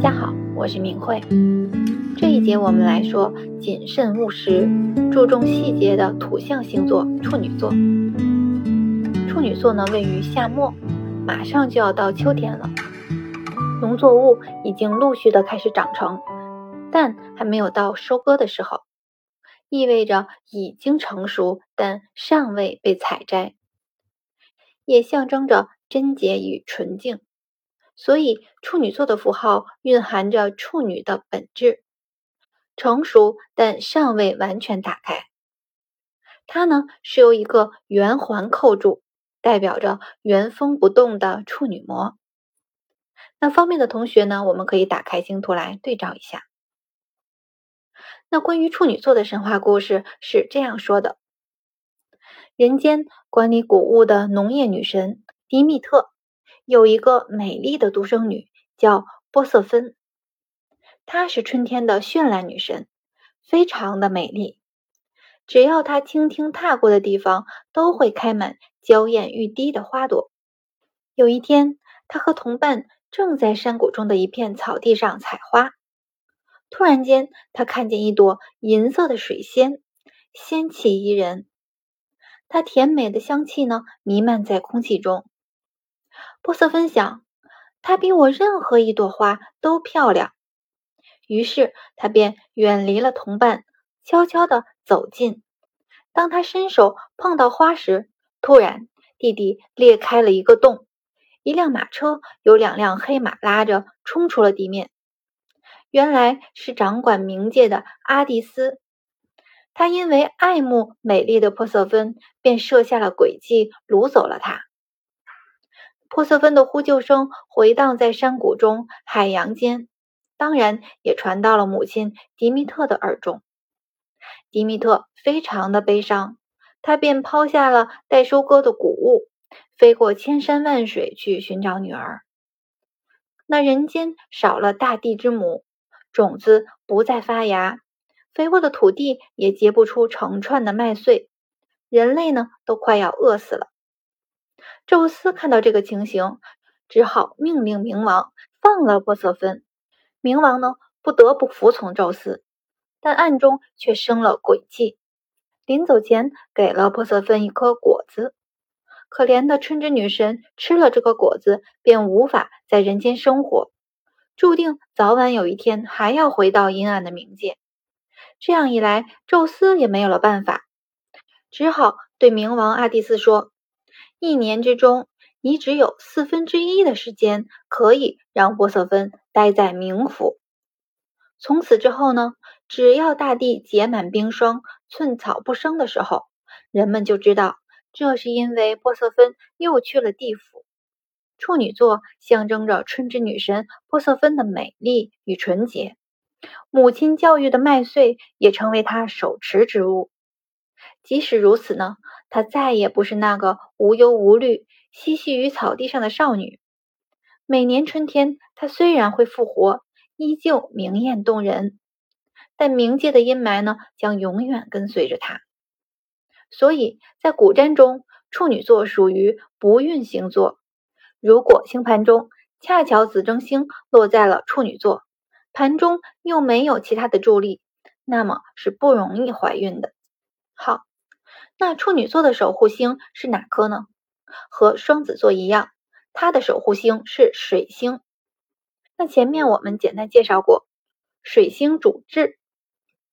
大家好，我是明慧。这一节我们来说谨慎务实、注重细节的土象星座处女座。处女座呢，位于夏末，马上就要到秋天了，农作物已经陆续的开始长成，但还没有到收割的时候，意味着已经成熟，但尚未被采摘，也象征着贞洁与纯净。所以，处女座的符号蕴含着处女的本质，成熟但尚未完全打开。它呢是由一个圆环扣住，代表着原封不动的处女膜。那方面的同学呢，我们可以打开星图来对照一下。那关于处女座的神话故事是这样说的：人间管理谷物的农业女神迪密特。有一个美丽的独生女，叫波瑟芬。她是春天的绚烂女神，非常的美丽。只要她轻轻踏过的地方，都会开满娇艳欲滴的花朵。有一天，她和同伴正在山谷中的一片草地上采花，突然间，她看见一朵银色的水仙，仙气宜人。它甜美的香气呢，弥漫在空气中。波瑟芬想，它比我任何一朵花都漂亮。于是，他便远离了同伴，悄悄地走近。当他伸手碰到花时，突然地底裂开了一个洞，一辆马车由两辆黑马拉着冲出了地面。原来是掌管冥界的阿蒂斯，他因为爱慕美丽的波瑟芬，便设下了诡计，掳走了她。珀瑟芬的呼救声回荡在山谷中、海洋间，当然也传到了母亲迪米特的耳中。迪米特非常的悲伤，他便抛下了待收割的谷物，飞过千山万水去寻找女儿。那人间少了大地之母，种子不再发芽，肥沃的土地也结不出成串的麦穗，人类呢都快要饿死了。宙斯看到这个情形，只好命令冥王放了波瑟芬。冥王呢，不得不服从宙斯，但暗中却生了诡计。临走前，给了波瑟芬一颗果子。可怜的春之女神吃了这个果子，便无法在人间生活，注定早晚有一天还要回到阴暗的冥界。这样一来，宙斯也没有了办法，只好对冥王阿蒂斯说。一年之中，你只有四分之一的时间可以让波色芬待在冥府。从此之后呢，只要大地结满冰霜，寸草不生的时候，人们就知道这是因为波色芬又去了地府。处女座象征着春之女神波色芬的美丽与纯洁，母亲教育的麦穗也成为她手持之物。即使如此呢，她再也不是那个无忧无虑、嬉戏于草地上的少女。每年春天，她虽然会复活，依旧明艳动人，但冥界的阴霾呢，将永远跟随着她。所以在古占中，处女座属于不孕星座。如果星盘中恰巧子正星落在了处女座，盘中又没有其他的助力，那么是不容易怀孕的。好，那处女座的守护星是哪颗呢？和双子座一样，它的守护星是水星。那前面我们简单介绍过，水星主智，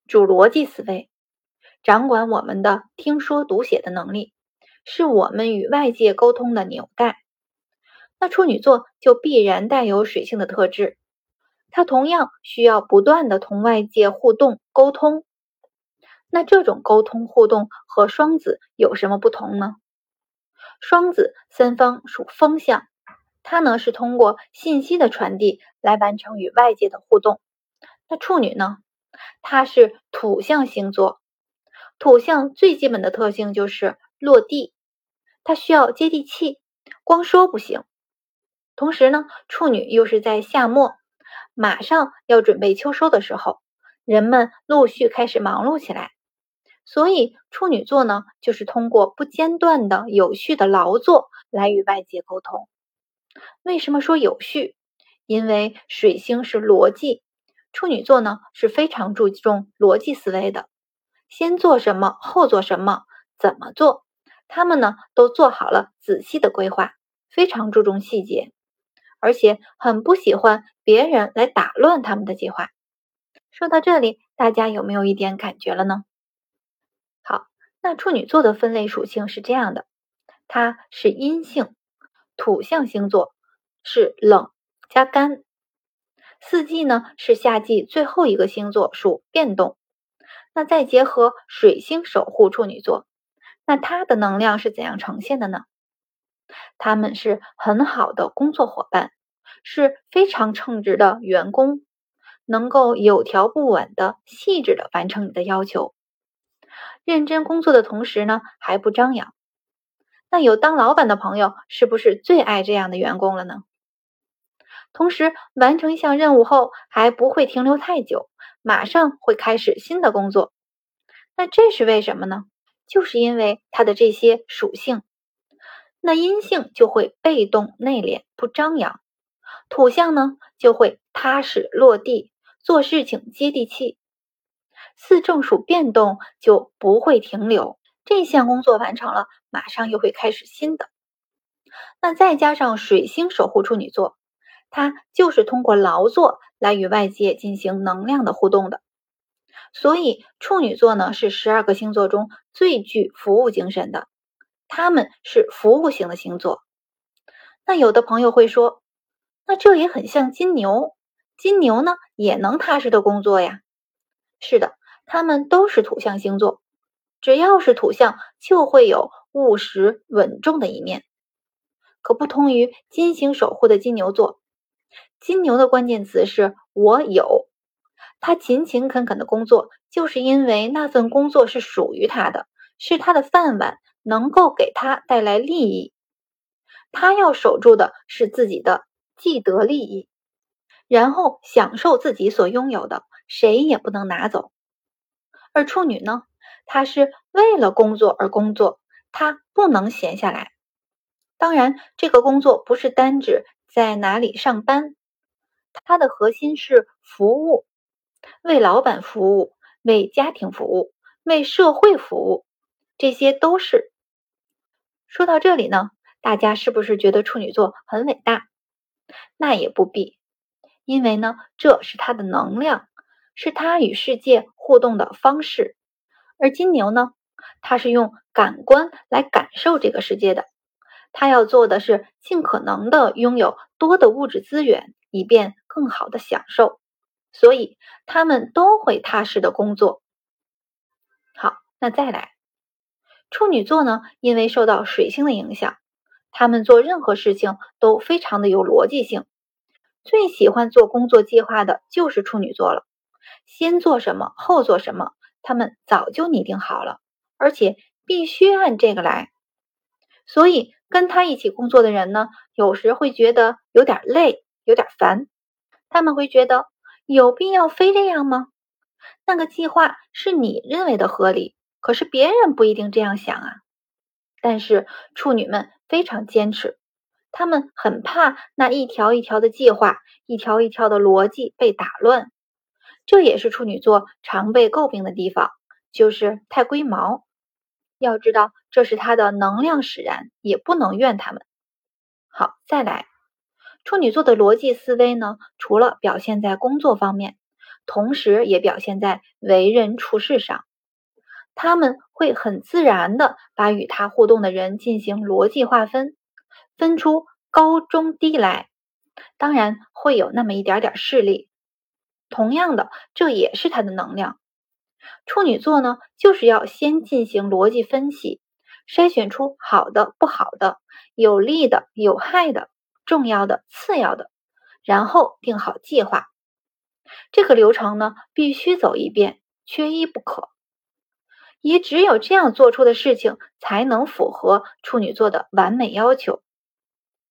主逻辑思维，掌管我们的听说读写的能力，是我们与外界沟通的纽带。那处女座就必然带有水星的特质，它同样需要不断的同外界互动沟通。那这种沟通互动和双子有什么不同呢？双子三方属风象，它呢是通过信息的传递来完成与外界的互动。那处女呢，它是土象星座，土象最基本的特性就是落地，它需要接地气，光说不行。同时呢，处女又是在夏末，马上要准备秋收的时候，人们陆续开始忙碌起来。所以处女座呢，就是通过不间断的有序的劳作来与外界沟通。为什么说有序？因为水星是逻辑，处女座呢是非常注重逻辑思维的，先做什么，后做什么，怎么做，他们呢都做好了仔细的规划，非常注重细节，而且很不喜欢别人来打乱他们的计划。说到这里，大家有没有一点感觉了呢？那处女座的分类属性是这样的，它是阴性。土象星座是冷加干，四季呢是夏季最后一个星座属变动，那再结合水星守护处女座，那它的能量是怎样呈现的呢？他们是很好的工作伙伴，是非常称职的员工，能够有条不紊的细致的完成你的要求，认真工作的同时呢还不张扬。那有当老板的朋友，是不是最爱这样的员工了呢？同时完成一项任务后，还不会停留太久，马上会开始新的工作。那这是为什么呢？就是因为它的这些属性。那阴性就会被动内敛，不张扬；土象呢就会踏实落地，做事情接地气；四正属变动，就不会停留。这项工作完成了，马上又会开始新的。那再加上水星守护处女座，它就是通过劳作来与外界进行能量的互动的。所以处女座呢是十二个星座中最具服务精神的，他们是服务型的星座。那有的朋友会说，那这也很像金牛，金牛呢也能踏实的工作呀。是的，他们都是土象星座。只要是土象，就会有务实稳重的一面。可不同于金星守护的金牛座，金牛的关键词是我有。他勤勤恳恳的工作，就是因为那份工作是属于他的，是他的饭碗，能够给他带来利益。他要守住的是自己的既得利益，然后享受自己所拥有的，谁也不能拿走。而处女呢？他是为了工作而工作，他不能闲下来。当然，这个工作不是单指在哪里上班，它的核心是服务，为老板服务，为家庭服务，为社会服务，这些都是。说到这里呢，大家是不是觉得处女座很伟大？那也不必，因为呢，这是他的能量，是他与世界互动的方式。而金牛呢，他是用感官来感受这个世界的，他要做的是尽可能的拥有多的物质资源，以便更好的享受。所以他们都会踏实的工作。好，那再来，处女座呢，因为受到水星的影响，他们做任何事情都非常的有逻辑性，最喜欢做工作计划的就是处女座了，先做什么，后做什么。他们早就拟定好了，而且必须按这个来，所以跟他一起工作的人呢，有时会觉得有点累，有点烦。他们会觉得有必要非这样吗？那个计划是你认为的合理，可是别人不一定这样想啊。但是处女们非常坚持，他们很怕那一条一条的计划，一条一条的逻辑被打乱。这也是处女座常被诟病的地方，就是太龟毛。要知道，这是他的能量使然，也不能怨他们。好，再来，处女座的逻辑思维呢，除了表现在工作方面，同时也表现在为人处事上。他们会很自然的把与他互动的人进行逻辑划分，分出高中低来，当然会有那么一点点势力。同样的，这也是他的能量。处女座呢，就是要先进行逻辑分析，筛选出好的、不好的、有利的、有害的、重要的、次要的，然后定好计划。这个流程呢，必须走一遍，缺一不可。也只有这样做出的事情，才能符合处女座的完美要求。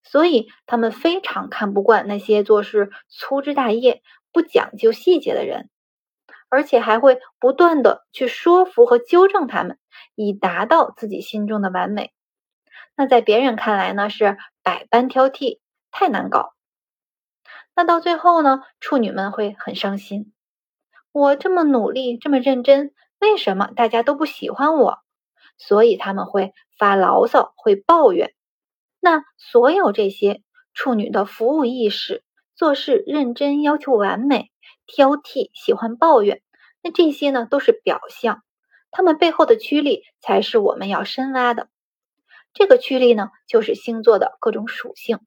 所以，他们非常看不惯那些做事粗枝大叶。不讲究细节的人，而且还会不断的去说服和纠正他们，以达到自己心中的完美。那在别人看来呢，是百般挑剔，太难搞。那到最后呢，处女们会很伤心。我这么努力，这么认真，为什么大家都不喜欢我？所以他们会发牢骚，会抱怨。那所有这些处女的服务意识、做事认真、要求完美、挑剔、喜欢抱怨，那这些呢都是表象，他们背后的驱力才是我们要深挖的。这个驱力呢，就是星座的各种属性。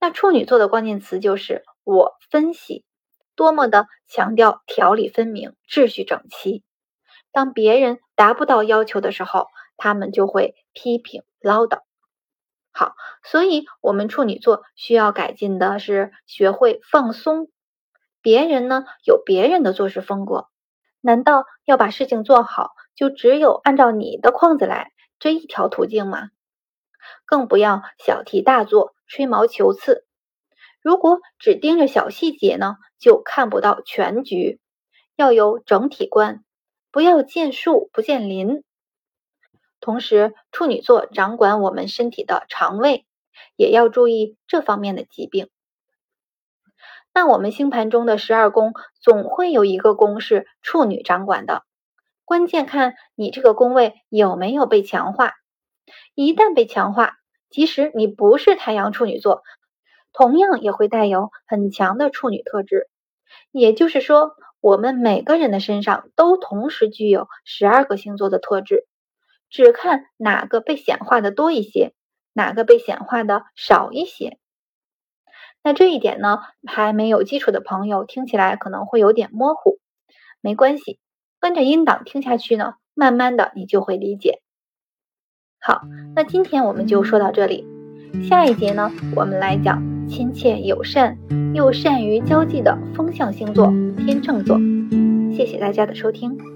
那处女座的关键词就是我分析。多么的强调条理分明、秩序整齐。当别人达不到要求的时候，他们就会批评唠叨。好，所以我们处女座需要改进的是学会放松。别人呢有别人的做事风格，难道要把事情做好就只有按照你的框子来这一条途径吗？更不要小题大做、吹毛求疵。如果只盯着小细节呢，就看不到全局。要有整体观，不要见树不见林。同时，处女座掌管我们身体的肠胃，也要注意这方面的疾病。那我们星盘中的十二宫，总会有一个宫是处女掌管的，关键看你这个宫位有没有被强化。一旦被强化，即使你不是太阳处女座。同样也会带有很强的处女特质，也就是说，我们每个人的身上都同时具有十二个星座的特质，只看哪个被显化的多一些，哪个被显化的少一些。那这一点呢，还没有基础的朋友听起来可能会有点模糊，没关系，跟着音档听下去呢，慢慢的你就会理解。好，那今天我们就说到这里，下一节呢，我们来讲。亲切友善又善于交际的风象星座天秤座，谢谢大家的收听。